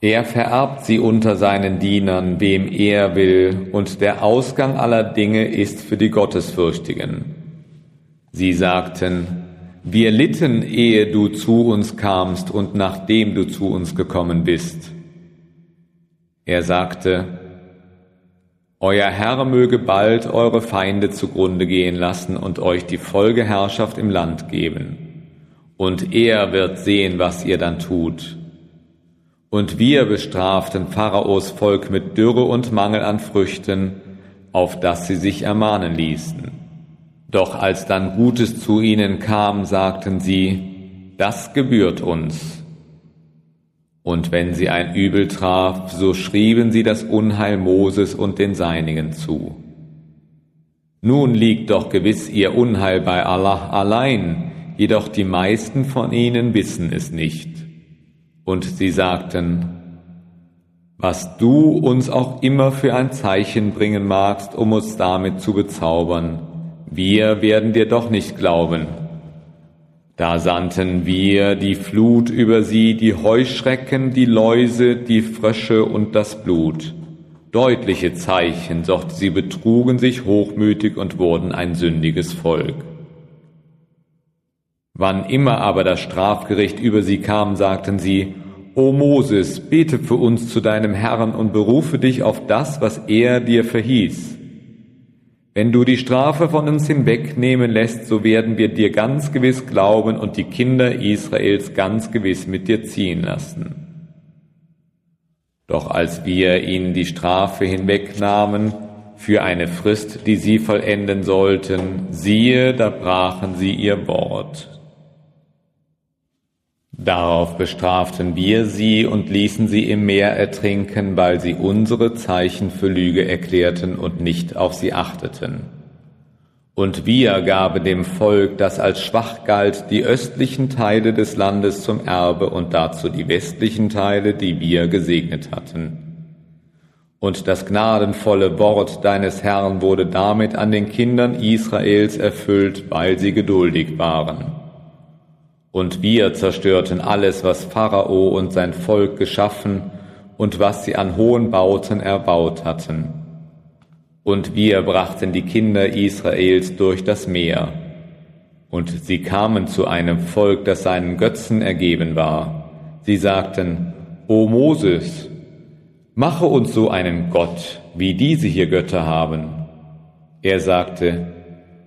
Er vererbt sie unter seinen Dienern, wem er will, und der Ausgang aller Dinge ist für die Gottesfürchtigen. Sie sagten, wir litten, ehe du zu uns kamst und nachdem du zu uns gekommen bist. Er sagte, Euer Herr möge bald eure Feinde zugrunde gehen lassen und euch die Folgeherrschaft im Land geben und er wird sehen, was ihr dann tut. Und wir bestraften Pharaos Volk mit Dürre und Mangel an Früchten, auf dass sie sich ermahnen ließen. Doch als dann Gutes zu ihnen kam, sagten sie, das gebührt uns. Und wenn sie ein Übel traf, so schrieben sie das Unheil Moses und den Seinigen zu. Nun liegt doch gewiss ihr Unheil bei Allah allein, jedoch die meisten von ihnen wissen es nicht. Und sie sagten, was du uns auch immer für ein Zeichen bringen magst, um uns damit zu bezaubern, wir werden dir doch nicht glauben. Da sandten wir die Flut über sie, die Heuschrecken, die Läuse, die Frösche und das Blut. Deutliche Zeichen, doch sie betrugen sich hochmütig und wurden ein sündiges Volk. Wann immer aber das Strafgericht über sie kam, sagten sie, O Moses, bete für uns zu deinem Herrn und berufe dich auf das, was er dir verhieß. Wenn du die Strafe von uns hinwegnehmen lässt, so werden wir dir ganz gewiss glauben und die Kinder Israels ganz gewiss mit dir ziehen lassen. Doch als wir ihnen die Strafe hinwegnahmen, für eine Frist, die sie vollenden sollten, siehe, da brachen sie ihr Wort. Darauf bestraften wir sie und ließen sie im Meer ertrinken, weil sie unsere Zeichen für Lüge erklärten und nicht auf sie achteten. Und wir gaben dem Volk, das als schwach galt, die östlichen Teile des Landes zum Erbe und dazu die westlichen Teile, die wir gesegnet hatten. Und das gnadenvolle Wort deines Herrn wurde damit an den Kindern Israels erfüllt, weil sie geduldig waren. Und wir zerstörten alles, was Pharao und sein Volk geschaffen und was sie an hohen Bauten erbaut hatten. Und wir brachten die Kinder Israels durch das Meer. Und sie kamen zu einem Volk, das seinen Götzen ergeben war. Sie sagten, O Moses, mache uns so einen Gott, wie diese hier Götter haben. Er sagte,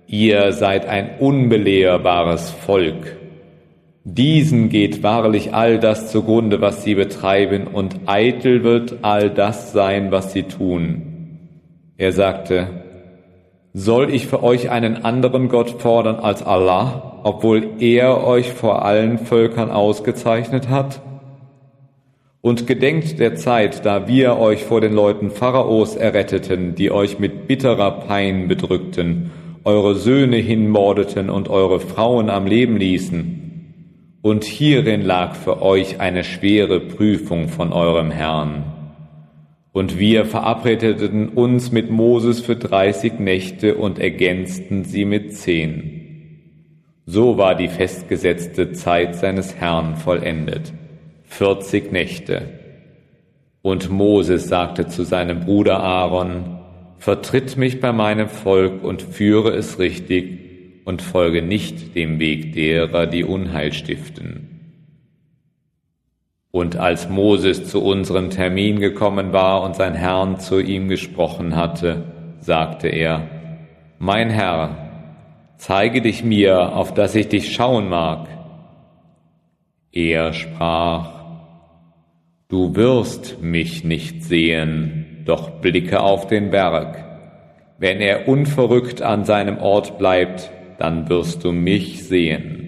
ihr seid ein unbelehrbares Volk. Diesen geht wahrlich all das zugrunde, was sie betreiben, und eitel wird all das sein, was sie tun. Er sagte, soll ich für euch einen anderen Gott fordern als Allah, obwohl er euch vor allen Völkern ausgezeichnet hat? Und gedenkt der Zeit, da wir euch vor den Leuten Pharaos erretteten, die euch mit bitterer Pein bedrückten, eure Söhne hinmordeten und eure Frauen am Leben ließen. Und hierin lag für euch eine schwere Prüfung von eurem Herrn. Und wir verabredeten uns mit Moses für dreißig Nächte und ergänzten sie mit zehn. So war die festgesetzte Zeit seines Herrn vollendet vierzig Nächte. Und Moses sagte zu seinem Bruder Aaron, Vertritt mich bei meinem Volk und führe es richtig und folge nicht dem Weg derer, die Unheil stiften. Und als Moses zu unserem Termin gekommen war und sein Herrn zu ihm gesprochen hatte, sagte er, Mein Herr, zeige dich mir, auf dass ich dich schauen mag. Er sprach, Du wirst mich nicht sehen, doch blicke auf den Berg. Wenn er unverrückt an seinem Ort bleibt, dann wirst du mich sehen.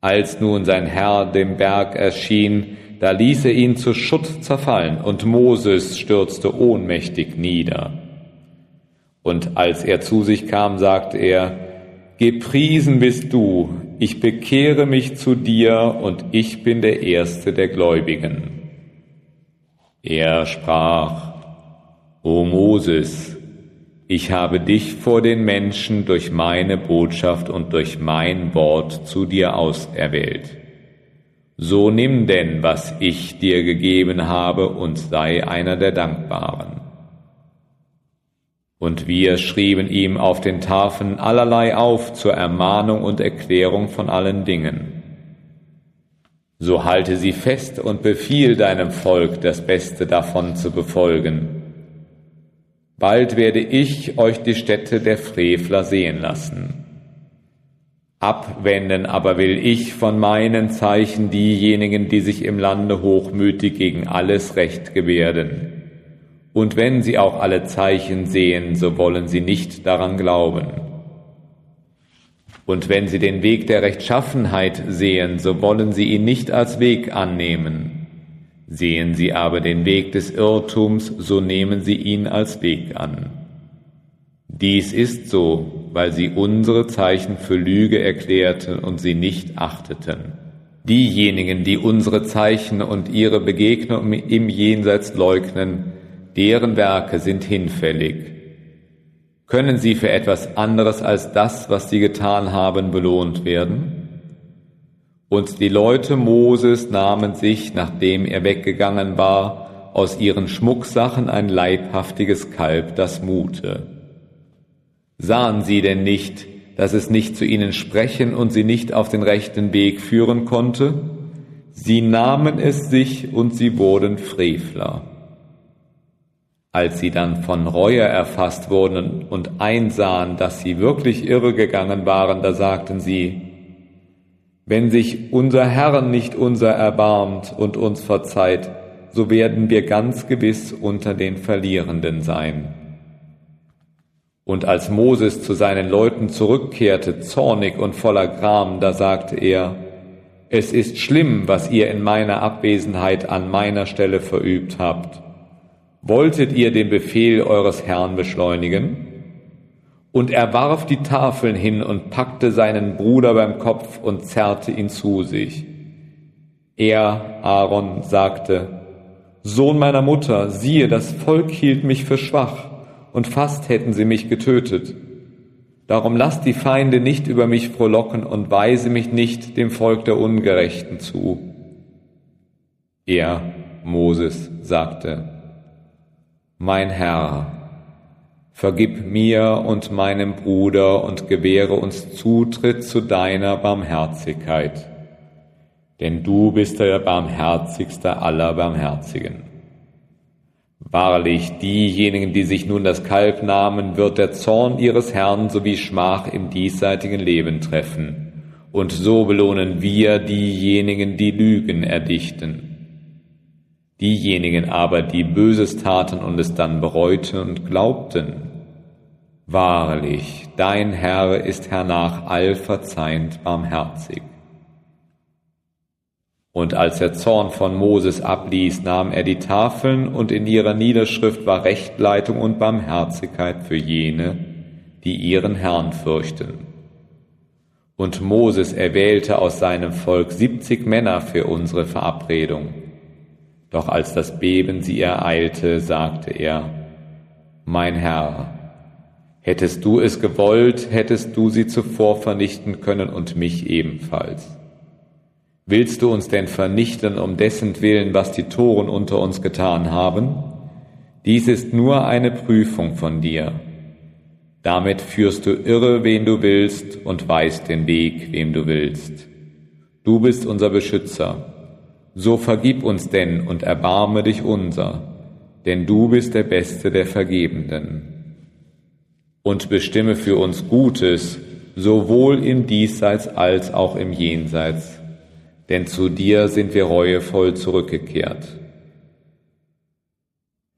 Als nun sein Herr dem Berg erschien, da ließ er ihn zu Schutt zerfallen, und Moses stürzte ohnmächtig nieder. Und als er zu sich kam, sagte er, Gepriesen bist du, ich bekehre mich zu dir und ich bin der Erste der Gläubigen. Er sprach, O Moses, ich habe dich vor den Menschen durch meine Botschaft und durch mein Wort zu dir auserwählt. So nimm denn, was ich dir gegeben habe, und sei einer der Dankbaren. Und wir schrieben ihm auf den Tafeln allerlei auf zur Ermahnung und Erklärung von allen Dingen. So halte sie fest und befiehl deinem Volk, das Beste davon zu befolgen. Bald werde ich euch die Städte der Frevler sehen lassen. Abwenden aber will ich von meinen Zeichen diejenigen, die sich im Lande hochmütig gegen alles Recht gebärden und wenn sie auch alle Zeichen sehen, so wollen sie nicht daran glauben. Und wenn sie den Weg der Rechtschaffenheit sehen, so wollen sie ihn nicht als Weg annehmen. Sehen sie aber den Weg des Irrtums, so nehmen sie ihn als Weg an. Dies ist so, weil sie unsere Zeichen für Lüge erklärten und sie nicht achteten. Diejenigen, die unsere Zeichen und ihre Begegnung im Jenseits leugnen, deren Werke sind hinfällig. Können sie für etwas anderes als das, was sie getan haben, belohnt werden? Und die Leute Moses nahmen sich, nachdem er weggegangen war, aus ihren Schmucksachen ein leibhaftiges Kalb, das mute. Sahen sie denn nicht, dass es nicht zu ihnen sprechen und sie nicht auf den rechten Weg führen konnte? Sie nahmen es sich und sie wurden Frevler. Als sie dann von Reue erfasst wurden und einsahen, dass sie wirklich irregegangen waren, da sagten sie, wenn sich unser Herr nicht unser erbarmt und uns verzeiht, so werden wir ganz gewiss unter den Verlierenden sein. Und als Moses zu seinen Leuten zurückkehrte, zornig und voller Gram, da sagte er, es ist schlimm, was ihr in meiner Abwesenheit an meiner Stelle verübt habt. Wolltet ihr den Befehl eures Herrn beschleunigen? Und er warf die Tafeln hin und packte seinen Bruder beim Kopf und zerrte ihn zu sich. Er, Aaron, sagte, Sohn meiner Mutter, siehe, das Volk hielt mich für schwach, und fast hätten sie mich getötet. Darum lass die Feinde nicht über mich frohlocken und weise mich nicht dem Volk der Ungerechten zu. Er, Moses, sagte, mein Herr, Vergib mir und meinem Bruder und gewähre uns Zutritt zu deiner Barmherzigkeit. Denn du bist der barmherzigste aller Barmherzigen. Wahrlich, diejenigen, die sich nun das Kalb nahmen, wird der Zorn ihres Herrn sowie Schmach im diesseitigen Leben treffen. Und so belohnen wir diejenigen, die Lügen erdichten. Diejenigen aber, die Böses taten und es dann bereuten und glaubten, Wahrlich, dein Herr ist hernach allverzeihend barmherzig. Und als der Zorn von Moses abließ, nahm er die Tafeln und in ihrer Niederschrift war Rechtleitung und Barmherzigkeit für jene, die ihren Herrn fürchten. Und Moses erwählte aus seinem Volk siebzig Männer für unsere Verabredung. Doch als das Beben sie ereilte, sagte er, Mein Herr, Hättest du es gewollt, hättest du sie zuvor vernichten können und mich ebenfalls. Willst du uns denn vernichten um dessen Willen, was die Toren unter uns getan haben? Dies ist nur eine Prüfung von dir. Damit führst du irre, wen du willst, und weißt den Weg, wem du willst. Du bist unser Beschützer. So vergib uns denn und erbarme dich unser, denn du bist der Beste der Vergebenden und bestimme für uns Gutes, sowohl im Diesseits als auch im Jenseits, denn zu dir sind wir reuevoll zurückgekehrt.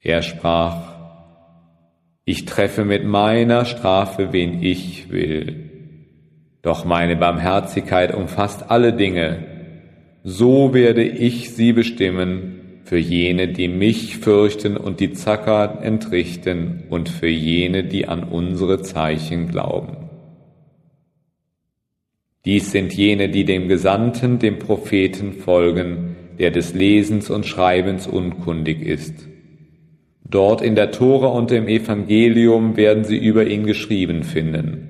Er sprach, ich treffe mit meiner Strafe, wen ich will. Doch meine Barmherzigkeit umfasst alle Dinge, so werde ich sie bestimmen für jene, die mich fürchten und die Zacker entrichten und für jene, die an unsere Zeichen glauben. Dies sind jene, die dem Gesandten, dem Propheten folgen, der des Lesens und Schreibens unkundig ist. Dort in der Tora und im Evangelium werden sie über ihn geschrieben finden.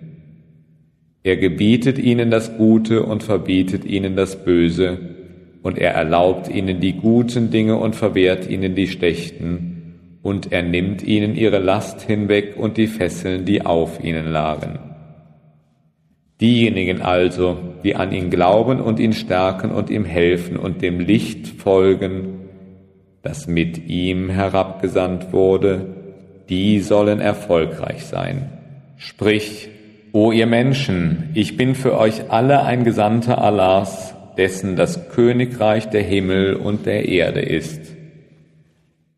Er gebietet ihnen das Gute und verbietet ihnen das Böse, und er erlaubt ihnen die guten Dinge und verwehrt ihnen die schlechten, und er nimmt ihnen ihre Last hinweg und die Fesseln, die auf ihnen lagen. Diejenigen also, die an ihn glauben und ihn stärken und ihm helfen und dem Licht folgen, das mit ihm herabgesandt wurde, die sollen erfolgreich sein. Sprich, O ihr Menschen, ich bin für euch alle ein Gesandter Allahs, dessen das Königreich der Himmel und der Erde ist.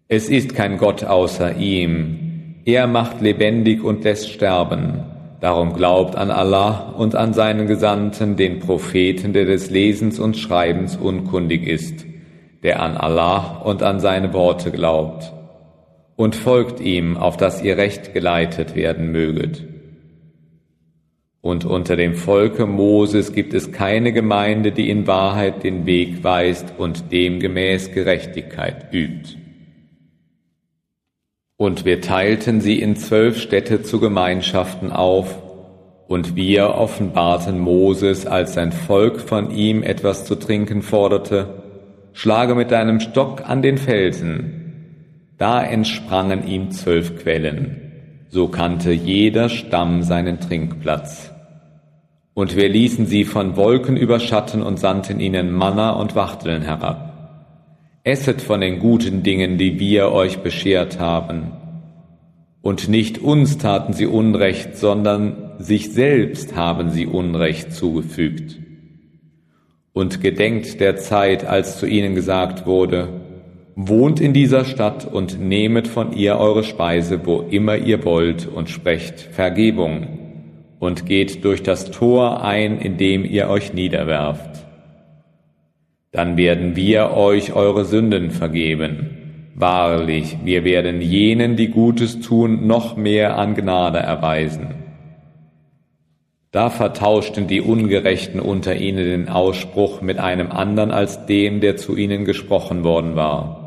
Es ist kein Gott außer ihm. Er macht lebendig und lässt sterben. Darum glaubt an Allah und an seinen Gesandten, den Propheten, der des Lesens und Schreibens unkundig ist, der an Allah und an seine Worte glaubt. Und folgt ihm, auf dass ihr recht geleitet werden möget. Und unter dem Volke Moses gibt es keine Gemeinde, die in Wahrheit den Weg weist und demgemäß Gerechtigkeit übt. Und wir teilten sie in zwölf Städte zu Gemeinschaften auf, und wir offenbarten Moses, als sein Volk von ihm etwas zu trinken forderte, schlage mit deinem Stock an den Felsen. Da entsprangen ihm zwölf Quellen, so kannte jeder Stamm seinen Trinkplatz. Und wir ließen sie von Wolken überschatten und sandten ihnen Manna und Wachteln herab. Esset von den guten Dingen, die wir euch beschert haben. Und nicht uns taten sie Unrecht, sondern sich selbst haben sie Unrecht zugefügt. Und gedenkt der Zeit, als zu ihnen gesagt wurde, wohnt in dieser Stadt und nehmet von ihr eure Speise, wo immer ihr wollt, und sprecht Vergebung und geht durch das Tor ein, in dem ihr euch niederwerft. Dann werden wir euch eure Sünden vergeben. Wahrlich, wir werden jenen, die Gutes tun, noch mehr an Gnade erweisen. Da vertauschten die Ungerechten unter ihnen den Ausspruch mit einem anderen als dem, der zu ihnen gesprochen worden war.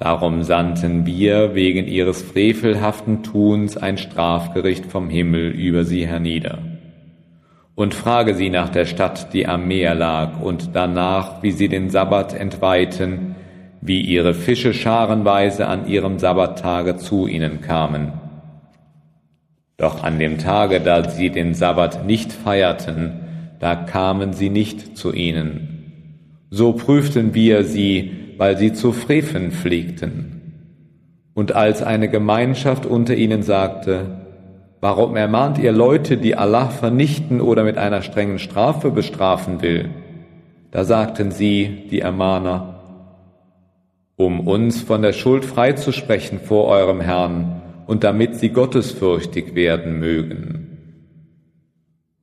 Darum sandten wir wegen ihres frevelhaften Tuns ein Strafgericht vom Himmel über sie hernieder. Und frage sie nach der Stadt, die am Meer lag, und danach, wie sie den Sabbat entweihten, wie ihre Fische scharenweise an ihrem Sabbattage zu ihnen kamen. Doch an dem Tage, da sie den Sabbat nicht feierten, da kamen sie nicht zu ihnen. So prüften wir sie, weil sie zu freven pflegten. Und als eine Gemeinschaft unter ihnen sagte, Warum ermahnt ihr Leute, die Allah vernichten oder mit einer strengen Strafe bestrafen will? Da sagten sie, die Ermahner, um uns von der Schuld freizusprechen vor eurem Herrn, und damit sie gottesfürchtig werden mögen.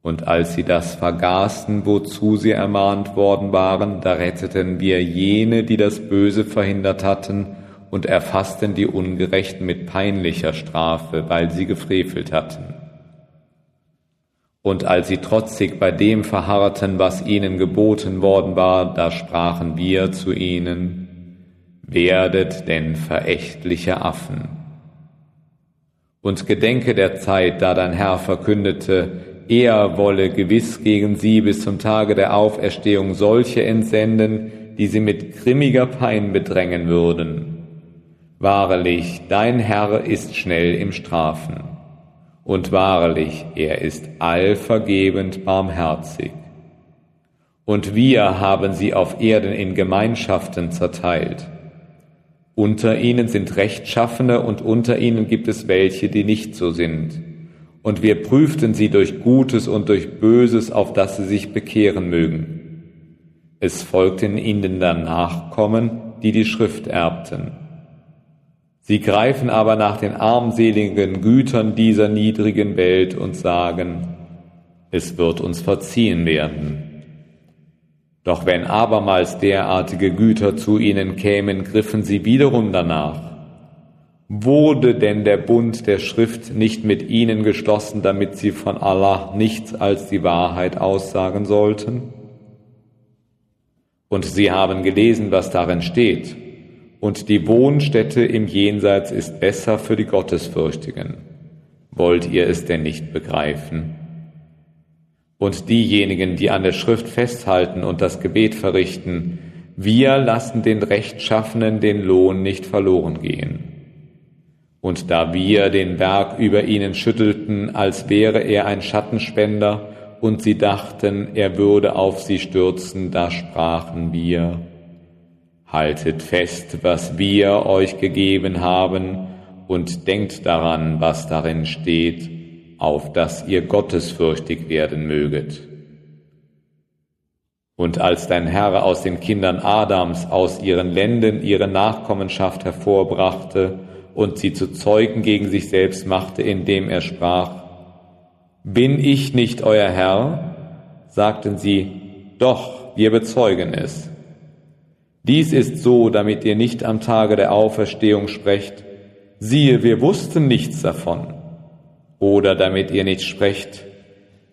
Und als sie das vergaßen, wozu sie ermahnt worden waren, da retteten wir jene, die das Böse verhindert hatten, und erfassten die Ungerechten mit peinlicher Strafe, weil sie gefrevelt hatten. Und als sie trotzig bei dem verharrten, was ihnen geboten worden war, da sprachen wir zu ihnen, werdet denn verächtliche Affen und gedenke der Zeit, da dein Herr verkündete, er wolle gewiss gegen sie bis zum Tage der Auferstehung solche entsenden, die sie mit grimmiger Pein bedrängen würden. Wahrlich, dein Herr ist schnell im Strafen, und wahrlich, er ist allvergebend barmherzig. Und wir haben sie auf Erden in Gemeinschaften zerteilt unter ihnen sind Rechtschaffene und unter ihnen gibt es welche, die nicht so sind. Und wir prüften sie durch Gutes und durch Böses, auf dass sie sich bekehren mögen. Es folgten ihnen dann Nachkommen, die die Schrift erbten. Sie greifen aber nach den armseligen Gütern dieser niedrigen Welt und sagen, es wird uns verziehen werden. Doch wenn abermals derartige Güter zu ihnen kämen, griffen sie wiederum danach. Wurde denn der Bund der Schrift nicht mit ihnen geschlossen, damit sie von Allah nichts als die Wahrheit aussagen sollten? Und sie haben gelesen, was darin steht. Und die Wohnstätte im Jenseits ist besser für die Gottesfürchtigen. Wollt ihr es denn nicht begreifen? und diejenigen, die an der Schrift festhalten und das Gebet verrichten, wir lassen den Rechtschaffenen den Lohn nicht verloren gehen. Und da wir den Berg über ihnen schüttelten, als wäre er ein Schattenspender, und sie dachten, er würde auf sie stürzen, da sprachen wir, Haltet fest, was wir euch gegeben haben, und denkt daran, was darin steht, auf dass ihr gottesfürchtig werden möget. Und als dein Herr aus den Kindern Adams aus ihren Ländern ihre Nachkommenschaft hervorbrachte und sie zu Zeugen gegen sich selbst machte, indem er sprach, Bin ich nicht euer Herr? sagten sie, Doch, wir bezeugen es. Dies ist so, damit ihr nicht am Tage der Auferstehung sprecht, siehe, wir wussten nichts davon. Oder damit ihr nicht sprecht,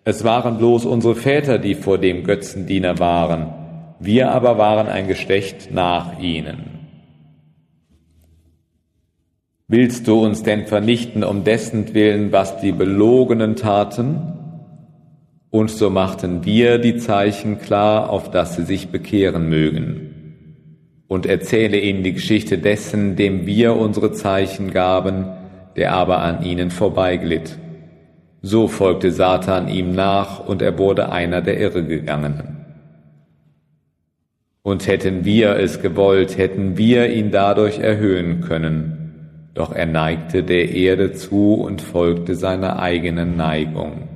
es waren bloß unsere Väter, die vor dem Götzendiener waren, wir aber waren ein Geschlecht nach ihnen. Willst du uns denn vernichten um dessen Willen, was die Belogenen taten? Und so machten wir die Zeichen klar, auf dass sie sich bekehren mögen. Und erzähle ihnen die Geschichte dessen, dem wir unsere Zeichen gaben, der aber an ihnen vorbeiglitt. So folgte Satan ihm nach und er wurde einer der Irregegangenen. Und hätten wir es gewollt, hätten wir ihn dadurch erhöhen können. Doch er neigte der Erde zu und folgte seiner eigenen Neigung.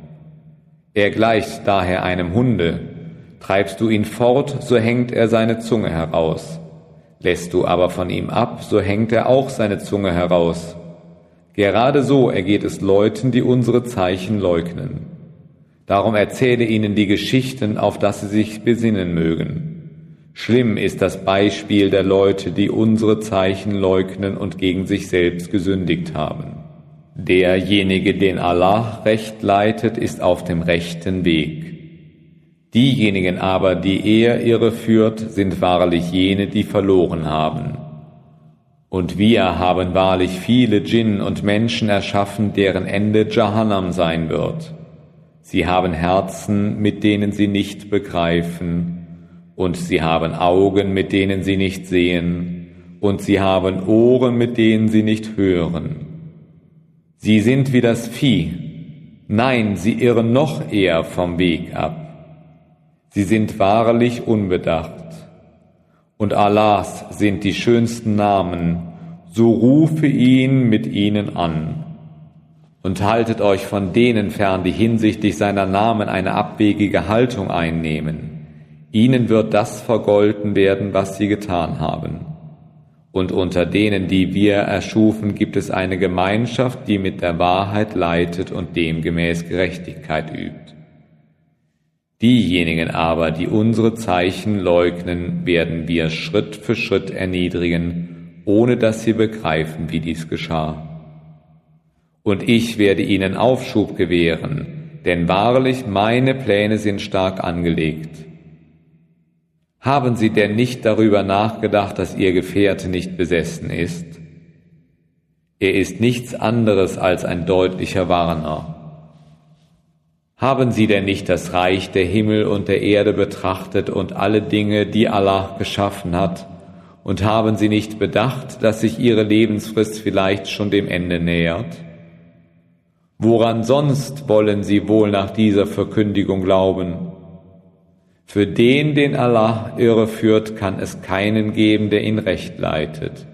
Er gleicht daher einem Hunde. Treibst du ihn fort, so hängt er seine Zunge heraus. Lässt du aber von ihm ab, so hängt er auch seine Zunge heraus. Gerade so ergeht es Leuten, die unsere Zeichen leugnen. Darum erzähle ihnen die Geschichten, auf dass sie sich besinnen mögen. Schlimm ist das Beispiel der Leute, die unsere Zeichen leugnen und gegen sich selbst gesündigt haben. Derjenige, den Allah recht leitet, ist auf dem rechten Weg. Diejenigen aber, die er irreführt, sind wahrlich jene, die verloren haben. Und wir haben wahrlich viele Djinn und Menschen erschaffen, deren Ende Jahannam sein wird. Sie haben Herzen, mit denen sie nicht begreifen, und sie haben Augen, mit denen sie nicht sehen, und sie haben Ohren, mit denen sie nicht hören. Sie sind wie das Vieh, Nein, sie irren noch eher vom Weg ab. Sie sind wahrlich unbedacht. Und Allahs sind die schönsten Namen, so rufe ihn mit ihnen an. Und haltet euch von denen fern, die hinsichtlich seiner Namen eine abwegige Haltung einnehmen. Ihnen wird das vergolten werden, was sie getan haben. Und unter denen, die wir erschufen, gibt es eine Gemeinschaft, die mit der Wahrheit leitet und demgemäß Gerechtigkeit übt. Diejenigen aber, die unsere Zeichen leugnen, werden wir Schritt für Schritt erniedrigen, ohne dass sie begreifen, wie dies geschah. Und ich werde ihnen Aufschub gewähren, denn wahrlich meine Pläne sind stark angelegt. Haben Sie denn nicht darüber nachgedacht, dass Ihr Gefährte nicht besessen ist? Er ist nichts anderes als ein deutlicher Warner. Haben Sie denn nicht das Reich der Himmel und der Erde betrachtet und alle Dinge, die Allah geschaffen hat, und haben Sie nicht bedacht, dass sich Ihre Lebensfrist vielleicht schon dem Ende nähert? Woran sonst wollen Sie wohl nach dieser Verkündigung glauben? Für den, den Allah irreführt, kann es keinen geben, der ihn recht leitet.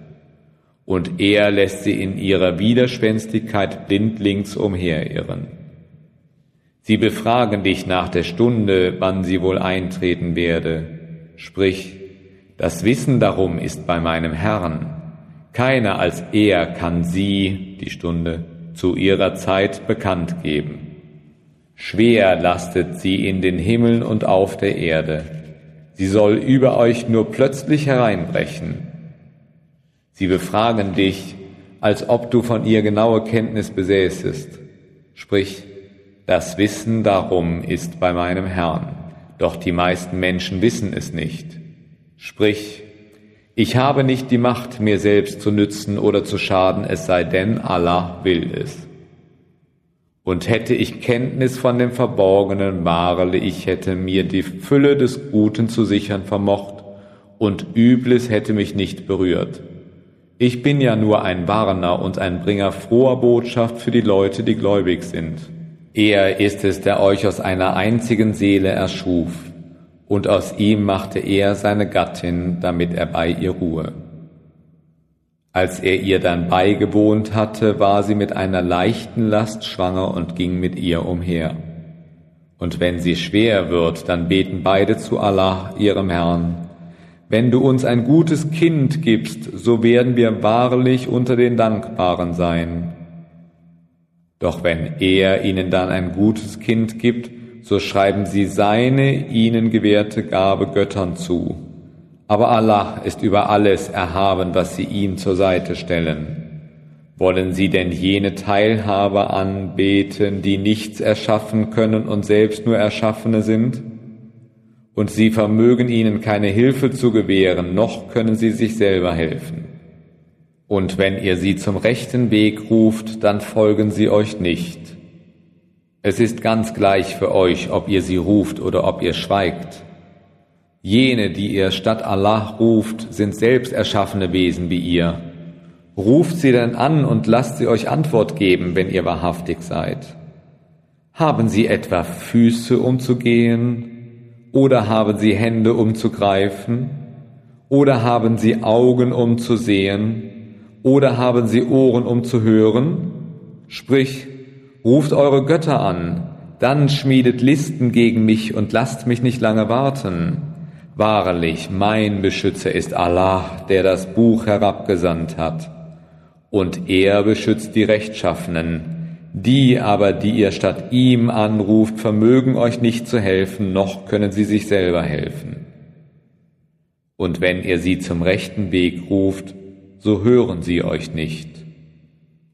Und er lässt sie in ihrer Widerspenstigkeit blindlings umherirren. Sie befragen dich nach der Stunde, wann sie wohl eintreten werde. Sprich, das Wissen darum ist bei meinem Herrn. Keiner als er kann sie, die Stunde, zu ihrer Zeit bekannt geben. Schwer lastet sie in den Himmeln und auf der Erde. Sie soll über euch nur plötzlich hereinbrechen. Sie befragen dich, als ob du von ihr genaue Kenntnis besäßest. Sprich, das Wissen darum ist bei meinem Herrn, doch die meisten Menschen wissen es nicht. Sprich, ich habe nicht die Macht, mir selbst zu nützen oder zu schaden, es sei denn, Allah will es. Und hätte ich Kenntnis von dem Verborgenen, wahrlich, ich hätte mir die Fülle des Guten zu sichern vermocht, und Übles hätte mich nicht berührt. Ich bin ja nur ein Warner und ein Bringer froher Botschaft für die Leute, die gläubig sind. Er ist es, der euch aus einer einzigen Seele erschuf, und aus ihm machte er seine Gattin, damit er bei ihr ruhe. Als er ihr dann beigewohnt hatte, war sie mit einer leichten Last schwanger und ging mit ihr umher. Und wenn sie schwer wird, dann beten beide zu Allah, ihrem Herrn. Wenn du uns ein gutes Kind gibst, so werden wir wahrlich unter den Dankbaren sein. Doch wenn er ihnen dann ein gutes Kind gibt, so schreiben sie seine ihnen gewährte Gabe Göttern zu aber Allah ist über alles erhaben, was sie ihm zur Seite stellen. Wollen sie denn jene Teilhaber anbeten, die nichts erschaffen können und selbst nur Erschaffene sind? Und sie vermögen ihnen keine Hilfe zu gewähren, noch können sie sich selber helfen. Und wenn ihr sie zum rechten Weg ruft, dann folgen sie euch nicht. Es ist ganz gleich für euch, ob ihr sie ruft oder ob ihr schweigt. Jene, die ihr statt Allah ruft, sind selbst erschaffene Wesen wie ihr. Ruft sie denn an und lasst sie euch Antwort geben, wenn ihr wahrhaftig seid. Haben sie etwa Füße, um zu gehen? Oder haben sie Hände, um zu greifen? Oder haben sie Augen, um zu sehen? Oder haben sie Ohren, um zu hören? Sprich, ruft eure Götter an, dann schmiedet Listen gegen mich und lasst mich nicht lange warten. Wahrlich, mein Beschützer ist Allah, der das Buch herabgesandt hat. Und er beschützt die Rechtschaffenen. Die aber, die ihr statt ihm anruft, vermögen euch nicht zu helfen, noch können sie sich selber helfen. Und wenn ihr sie zum rechten Weg ruft, so hören sie euch nicht.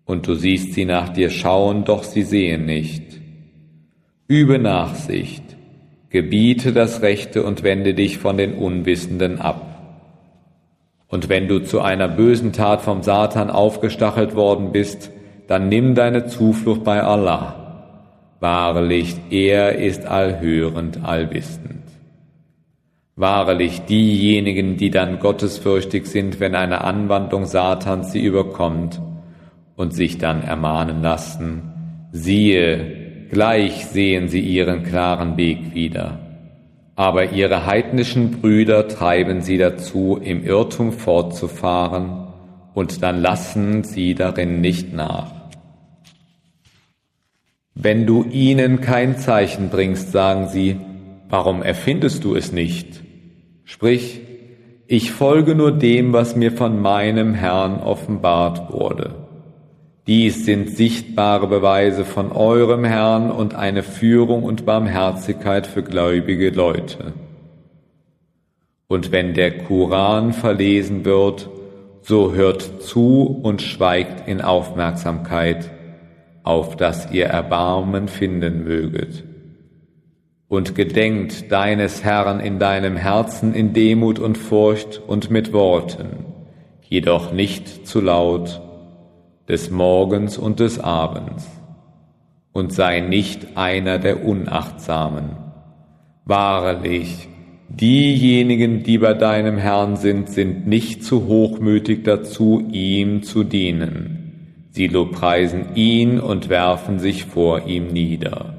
Und du siehst sie nach dir schauen, doch sie sehen nicht. Übe Nachsicht gebiete das Rechte und wende dich von den Unwissenden ab. Und wenn du zu einer bösen Tat vom Satan aufgestachelt worden bist, dann nimm deine Zuflucht bei Allah. Wahrlich, er ist allhörend, allwissend. Wahrlich, diejenigen, die dann gottesfürchtig sind, wenn eine Anwandlung Satans sie überkommt und sich dann ermahnen lassen, siehe, gleich sehen sie ihren klaren Weg wieder. Aber ihre heidnischen Brüder treiben sie dazu, im Irrtum fortzufahren, und dann lassen sie darin nicht nach. Wenn du ihnen kein Zeichen bringst, sagen sie, warum erfindest du es nicht? Sprich, ich folge nur dem, was mir von meinem Herrn offenbart wurde. Dies sind sichtbare Beweise von eurem Herrn und eine Führung und Barmherzigkeit für gläubige Leute. Und wenn der Koran verlesen wird, so hört zu und schweigt in Aufmerksamkeit, auf dass ihr Erbarmen finden möget. Und gedenkt deines Herrn in deinem Herzen in Demut und Furcht und mit Worten, jedoch nicht zu laut, des Morgens und des Abends, und sei nicht einer der Unachtsamen. Wahrlich, diejenigen, die bei deinem Herrn sind, sind nicht zu hochmütig dazu, ihm zu dienen. Sie lobpreisen ihn und werfen sich vor ihm nieder.